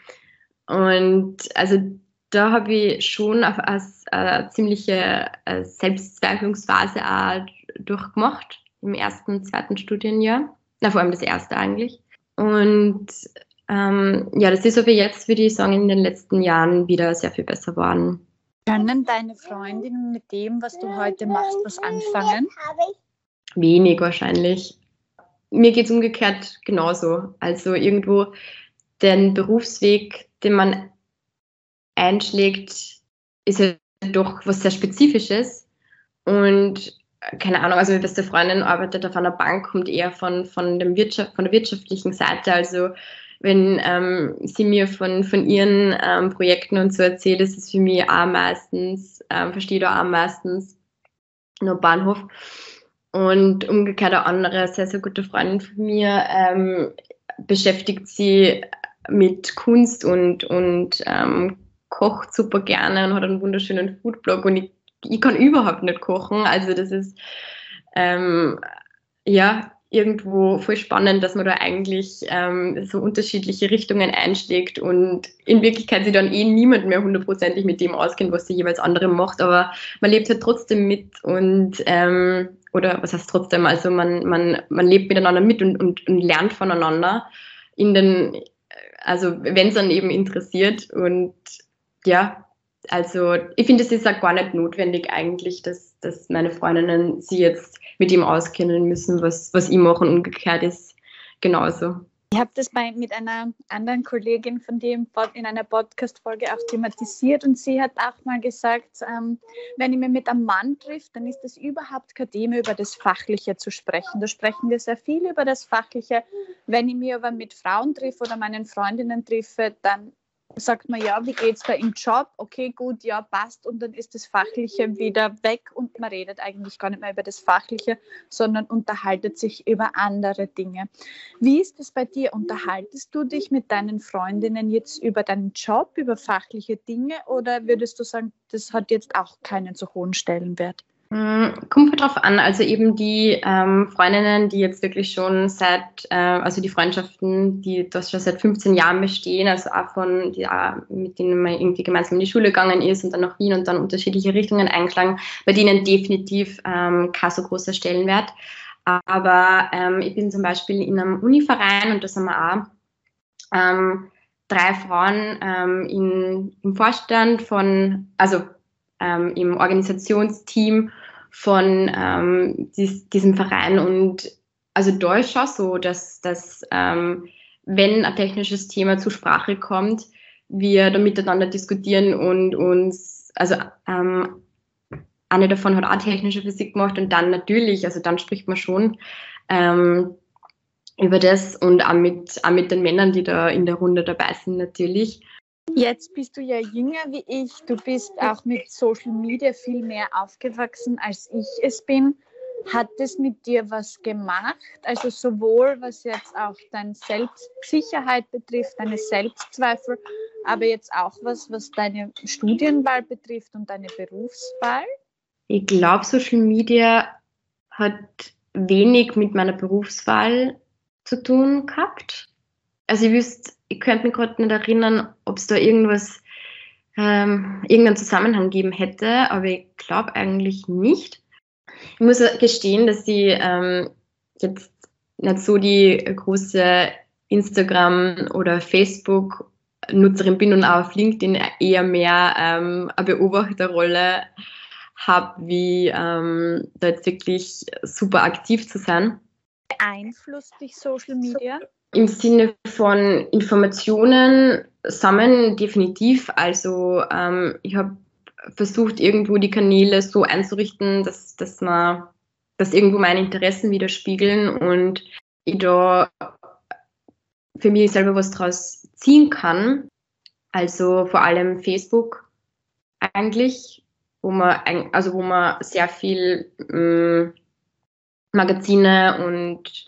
Und also da habe ich schon eine, eine, eine ziemliche äh, Selbstzweiflungsphase auch durchgemacht im ersten, zweiten Studienjahr. Na, vor allem das erste eigentlich. Und ähm, ja, das ist aber jetzt, würde ich sagen, in den letzten Jahren wieder sehr viel besser geworden. Können deine Freundinnen mit dem, was du heute machst, was anfangen? Wenig wahrscheinlich. Mir geht es umgekehrt genauso. Also irgendwo den Berufsweg, den man einschlägt, ist ja doch was sehr Spezifisches. Und keine Ahnung, also meine beste Freundin arbeitet auf einer Bank, kommt eher von, von, dem Wirtschaft, von der wirtschaftlichen Seite. Also wenn ähm, sie mir von, von ihren ähm, Projekten und so erzählt, ist es für mich auch meistens, ähm, verstehe da auch meistens nur Bahnhof. Und umgekehrt eine andere sehr, sehr gute Freundin von mir ähm, beschäftigt sie mit Kunst und, und ähm, kocht super gerne und hat einen wunderschönen Foodblog und ich, ich kann überhaupt nicht kochen. Also das ist ähm, ja irgendwo voll spannend, dass man da eigentlich ähm, so unterschiedliche Richtungen einschlägt und in Wirklichkeit sich dann eh niemand mehr hundertprozentig mit dem auskennt, was der jeweils andere macht, aber man lebt halt trotzdem mit und ähm, oder was heißt trotzdem, also man, man, man lebt miteinander mit und, und, und lernt voneinander in den, also wenn es dann eben interessiert und ja, also ich finde, es ist auch gar nicht notwendig eigentlich, dass, dass meine Freundinnen sie jetzt mit ihm auskennen müssen, was, was ich mache und umgekehrt ist genauso. Ich habe das bei, mit einer anderen Kollegin von dir in einer Podcast-Folge auch thematisiert und sie hat auch mal gesagt, ähm, wenn ich mich mit einem Mann trifft, dann ist es überhaupt kein Thema, über das Fachliche zu sprechen. Da sprechen wir sehr viel über das Fachliche. Wenn ich mich aber mit Frauen treffe oder meinen Freundinnen treffe, dann sagt man, ja, wie geht es da im Job? Okay, gut, ja, passt. Und dann ist das Fachliche wieder weg und man redet eigentlich gar nicht mehr über das Fachliche, sondern unterhaltet sich über andere Dinge. Wie ist es bei dir? Unterhaltest du dich mit deinen Freundinnen jetzt über deinen Job, über fachliche Dinge oder würdest du sagen, das hat jetzt auch keinen so hohen Stellenwert? Mm, kommt halt drauf an. Also eben die ähm, Freundinnen, die jetzt wirklich schon seit, äh, also die Freundschaften, die das schon seit 15 Jahren bestehen, also auch von, die, auch mit denen man irgendwie gemeinsam in die Schule gegangen ist und dann nach Wien und dann unterschiedliche Richtungen eingeschlagen, bei denen definitiv ähm, kein so großer Stellenwert. Aber ähm, ich bin zum Beispiel in einem Univerein und da sind wir auch ähm, drei Frauen ähm, in, im Vorstand von, also ähm, im Organisationsteam von ähm, dies, diesem Verein. Und also da ist schon so, dass, dass ähm, wenn ein technisches Thema zur Sprache kommt, wir da miteinander diskutieren und uns, also ähm, eine davon hat auch technische Physik gemacht und dann natürlich, also dann spricht man schon ähm, über das und auch mit, auch mit den Männern, die da in der Runde dabei sind natürlich. Jetzt bist du ja jünger wie ich. Du bist auch mit Social Media viel mehr aufgewachsen, als ich es bin. Hat es mit dir was gemacht? Also sowohl was jetzt auch deine Selbstsicherheit betrifft, deine Selbstzweifel, aber jetzt auch was, was deine Studienwahl betrifft und deine Berufswahl? Ich glaube, Social Media hat wenig mit meiner Berufswahl zu tun gehabt. Also ich wüsste ich könnte mich gerade nicht erinnern, ob es da irgendwas, ähm, irgendeinen Zusammenhang geben hätte, aber ich glaube eigentlich nicht. Ich muss gestehen, dass ich ähm, jetzt nicht so die große Instagram- oder Facebook-Nutzerin bin und auch auf LinkedIn eher mehr ähm, eine Beobachterrolle habe, wie ähm, da jetzt wirklich super aktiv zu sein. Beeinflusst dich Social Media? Im Sinne von Informationen sammeln definitiv. Also ähm, ich habe versucht, irgendwo die Kanäle so einzurichten, dass, dass man dass irgendwo meine Interessen widerspiegeln und ich da für mich selber was draus ziehen kann. Also vor allem Facebook eigentlich, wo man also wo man sehr viel ähm, Magazine und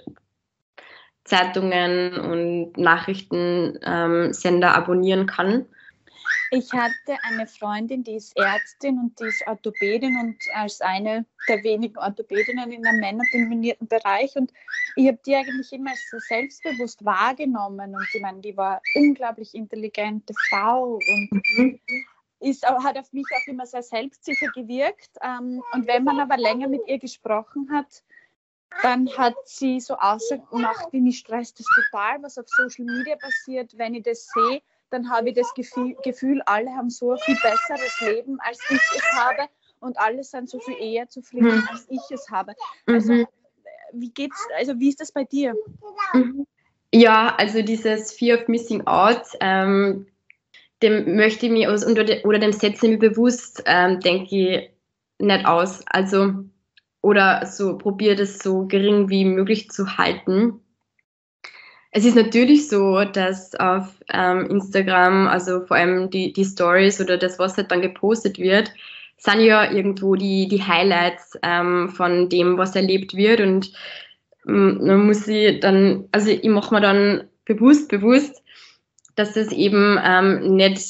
Zeitungen und Nachrichtensender ähm, abonnieren kann. Ich hatte eine Freundin, die ist Ärztin und die ist Orthopädin und als eine der wenigen Orthopädinnen in einem männerdominierten Bereich. Und ich habe die eigentlich immer als so selbstbewusst wahrgenommen. Und ich meine, die war unglaublich intelligente Frau und mhm ist, hat auf mich auch immer sehr selbstsicher gewirkt. Ähm, und wenn man aber länger mit ihr gesprochen hat, dann hat sie so ausgemacht, wie mich stresst das total, was auf Social Media passiert. Wenn ich das sehe, dann habe ich das Gefühl, alle haben so ein viel besseres Leben, als ich es habe. Und alle sind so viel eher zufrieden, mhm. als ich es habe. Also, mhm. wie geht's, also wie ist das bei dir? Mhm. Ja, also dieses Fear of Missing Out, ähm, dem möchte ich mir oder dem setze ich mir bewusst, ähm, denke ich, nicht aus. Also, oder so probiere das so gering wie möglich zu halten. Es ist natürlich so, dass auf ähm, Instagram, also vor allem die, die Stories oder das, was halt dann gepostet wird, sind ja irgendwo die, die Highlights ähm, von dem, was erlebt wird. Und ähm, man muss sie dann, also ich mache mir dann bewusst, bewusst, dass das eben ähm, nicht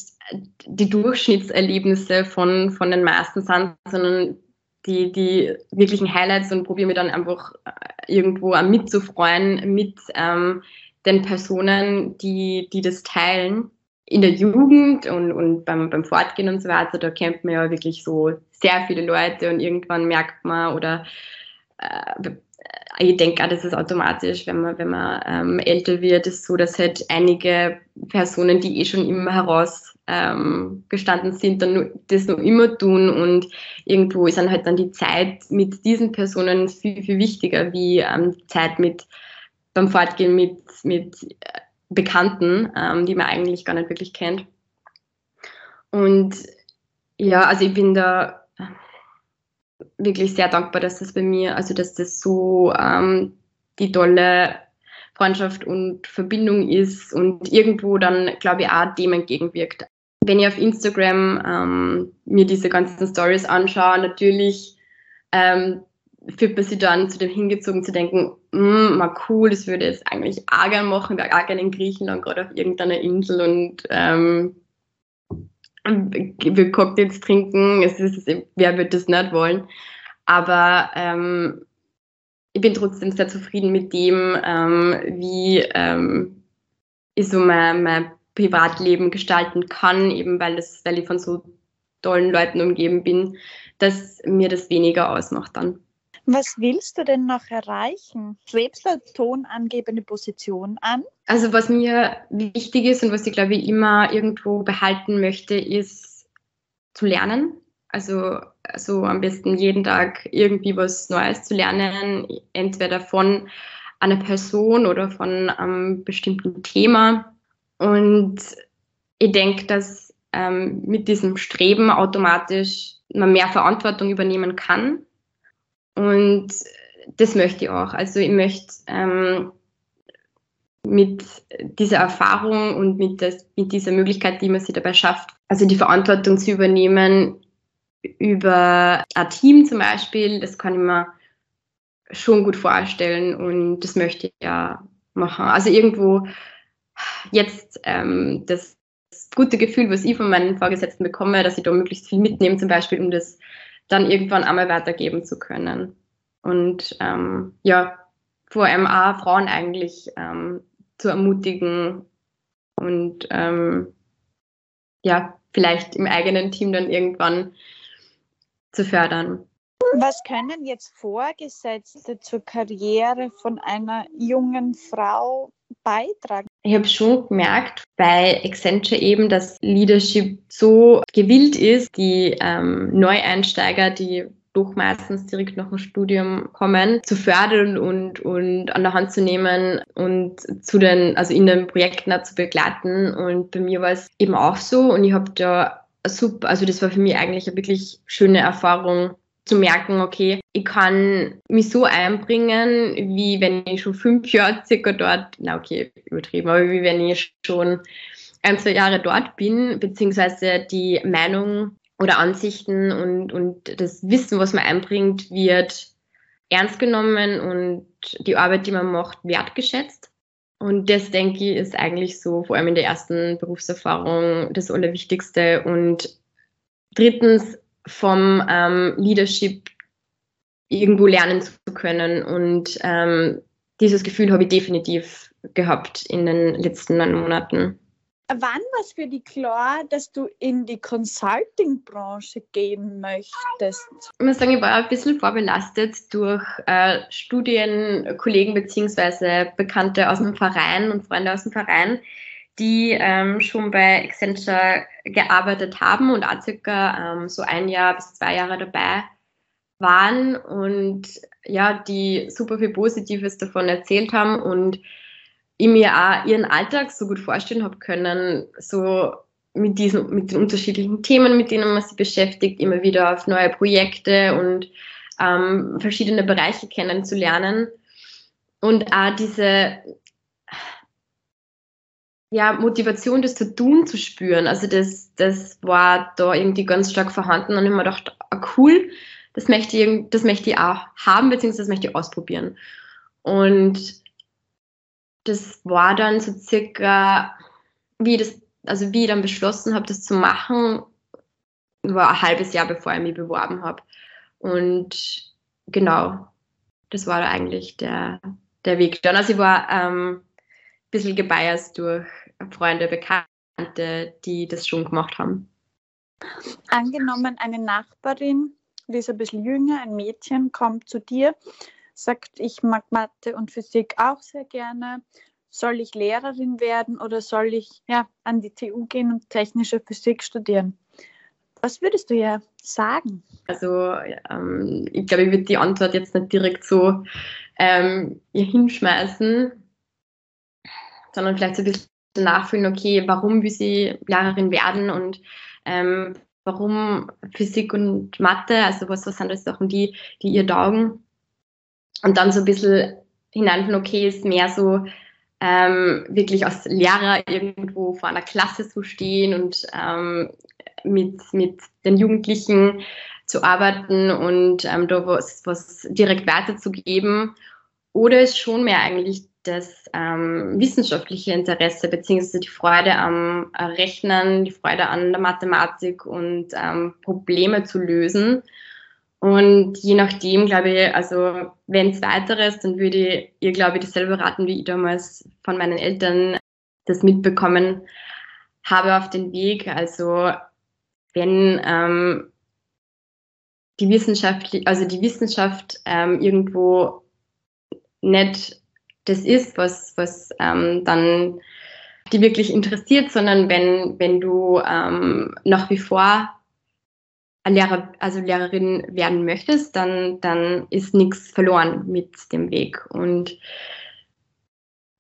die Durchschnittserlebnisse von, von den meisten sind, sondern die, die wirklichen Highlights und probiere mir dann einfach äh, irgendwo mitzufreuen mit ähm, den Personen, die, die das teilen. In der Jugend und, und beim, beim Fortgehen und so weiter, da kennt man ja wirklich so sehr viele Leute und irgendwann merkt man oder äh, ich denke auch, das ist automatisch, wenn man, wenn man ähm, älter wird, ist so, dass halt einige Personen, die eh schon immer herausgestanden ähm, sind, dann das noch immer tun und irgendwo ist dann halt dann die Zeit mit diesen Personen viel, viel wichtiger wie ähm, Zeit mit beim Fortgehen mit, mit äh, Bekannten, ähm, die man eigentlich gar nicht wirklich kennt. Und ja, also ich bin da wirklich sehr dankbar, dass das bei mir, also dass das so ähm, die tolle Freundschaft und Verbindung ist und irgendwo dann, glaube ich, auch dem entgegenwirkt. Wenn ich auf Instagram ähm, mir diese ganzen Stories anschaue, natürlich ähm, fühlt man sich dann zu dem hingezogen zu denken, mm, mal cool, das würde jetzt eigentlich auch gerne machen, wäre auch gerne in Griechenland, gerade auf irgendeiner Insel und ähm, will Cocktails trinken, es ist, wer wird das nicht wollen? Aber ähm, ich bin trotzdem sehr zufrieden mit dem, ähm, wie ähm, ich so mein, mein Privatleben gestalten kann, eben weil, das, weil ich von so tollen Leuten umgeben bin, dass mir das weniger ausmacht dann. Was willst du denn noch erreichen? Schwebst du tonangebende Position an? Also was mir wichtig ist und was ich glaube ich immer irgendwo behalten möchte, ist zu lernen. Also, also am besten jeden Tag irgendwie was Neues zu lernen, entweder von einer Person oder von einem bestimmten Thema. Und ich denke, dass ähm, mit diesem Streben automatisch man mehr Verantwortung übernehmen kann und das möchte ich auch. Also ich möchte ähm, mit dieser Erfahrung und mit, das, mit dieser Möglichkeit, die man sich dabei schafft, also die Verantwortung zu übernehmen über ein Team zum Beispiel, das kann ich mir schon gut vorstellen und das möchte ich ja machen. Also irgendwo jetzt ähm, das, das gute Gefühl, was ich von meinen Vorgesetzten bekomme, dass ich da möglichst viel mitnehme, zum Beispiel, um das dann irgendwann einmal weitergeben zu können. Und ähm, ja, vor allem auch Frauen eigentlich ähm, zu ermutigen und ähm, ja, vielleicht im eigenen Team dann irgendwann zu fördern. Was können jetzt Vorgesetzte zur Karriere von einer jungen Frau beitragen? Ich habe schon gemerkt bei Accenture eben, dass Leadership so gewillt ist, die ähm, Neueinsteiger, die doch meistens direkt nach dem Studium kommen, zu fördern und, und an der Hand zu nehmen und zu den, also in den Projekten zu begleiten. Und bei mir war es eben auch so und ich habe da super, also das war für mich eigentlich eine wirklich schöne Erfahrung, zu merken, okay, ich kann mich so einbringen, wie wenn ich schon fünf Jahre circa dort, na okay, übertrieben, aber wie wenn ich schon ein, zwei Jahre dort bin, beziehungsweise die Meinung oder Ansichten und, und das Wissen, was man einbringt, wird ernst genommen und die Arbeit, die man macht, wertgeschätzt. Und das, denke ich, ist eigentlich so, vor allem in der ersten Berufserfahrung, das Allerwichtigste. Und drittens, vom ähm, Leadership irgendwo lernen zu können. Und ähm, dieses Gefühl habe ich definitiv gehabt in den letzten neun Monaten. wann war es für dich klar, dass du in die Consulting-Branche gehen möchtest? Ich muss sagen, ich war ein bisschen vorbelastet durch äh, Studienkollegen bzw. Bekannte aus dem Verein und Freunde aus dem Verein, die ähm, schon bei Accenture gearbeitet haben und auch circa ähm, so ein Jahr bis zwei Jahre dabei waren und ja, die super viel Positives davon erzählt haben und ich mir auch ihren Alltag so gut vorstellen habe können, so mit diesen, mit den unterschiedlichen Themen, mit denen man sich beschäftigt, immer wieder auf neue Projekte und ähm, verschiedene Bereiche kennenzulernen. Und auch diese ja, Motivation, das zu tun, zu spüren. Also das, das war da irgendwie ganz stark vorhanden und ich mir gedacht, ah, cool, das möchte ich, das möchte ich auch haben, beziehungsweise das möchte ich ausprobieren. Und das war dann so circa, wie das, also wie ich dann beschlossen habe, das zu machen, war ein halbes Jahr, bevor ich mich beworben habe. Und genau, das war da eigentlich der, der Weg. Dann, also ich war ähm, bisschen gebiased durch Freunde, Bekannte, die das schon gemacht haben. Angenommen, eine Nachbarin, die ist ein bisschen jünger, ein Mädchen, kommt zu dir sagt, ich mag Mathe und Physik auch sehr gerne. Soll ich Lehrerin werden oder soll ich ja, an die TU gehen und technische Physik studieren? Was würdest du ja sagen? Also ähm, ich glaube, ich würde die Antwort jetzt nicht direkt so ähm, hinschmeißen, sondern vielleicht so ein bisschen nachfühlen, okay, warum will sie Lehrerin werden und ähm, warum Physik und Mathe, also was, was sind das Sachen, die, die ihr taugen und dann so ein bisschen hineinfinden, okay, ist mehr so ähm, wirklich als Lehrer irgendwo vor einer Klasse zu stehen und ähm, mit, mit den Jugendlichen zu arbeiten und ähm, da was, was direkt weiterzugeben. Oder ist schon mehr eigentlich das ähm, wissenschaftliche Interesse beziehungsweise die Freude am Rechnen, die Freude an der Mathematik und ähm, Probleme zu lösen. Und je nachdem, glaube ich, also wenn es weiteres, dann würde ich ihr, glaube ich, dasselbe raten, wie ich damals von meinen Eltern das mitbekommen habe auf den Weg. Also wenn ähm, die Wissenschaft, also die Wissenschaft ähm, irgendwo nicht das ist, was, was ähm, dann die wirklich interessiert, sondern wenn, wenn du ähm, nach wie vor Lehrer, also Lehrerin werden möchtest, dann, dann ist nichts verloren mit dem Weg. Und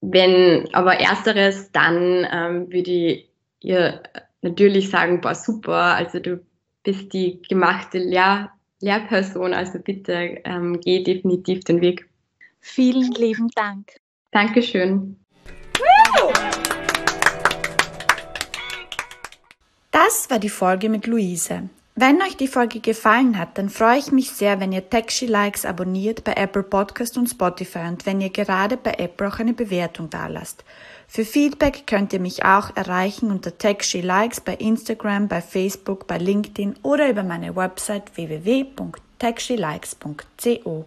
wenn aber ersteres, dann ähm, würde ich ihr natürlich sagen, boah, super, also du bist die gemachte Lehr Lehrperson, also bitte ähm, geh definitiv den Weg. Vielen lieben Dank. Dankeschön. Das war die Folge mit Luise. Wenn euch die Folge gefallen hat, dann freue ich mich sehr, wenn ihr Taxi Likes abonniert bei Apple Podcast und Spotify und wenn ihr gerade bei Apple auch eine Bewertung dalasst. Für Feedback könnt ihr mich auch erreichen unter Taxi Likes bei Instagram, bei Facebook, bei LinkedIn oder über meine Website www.taxilikes.co.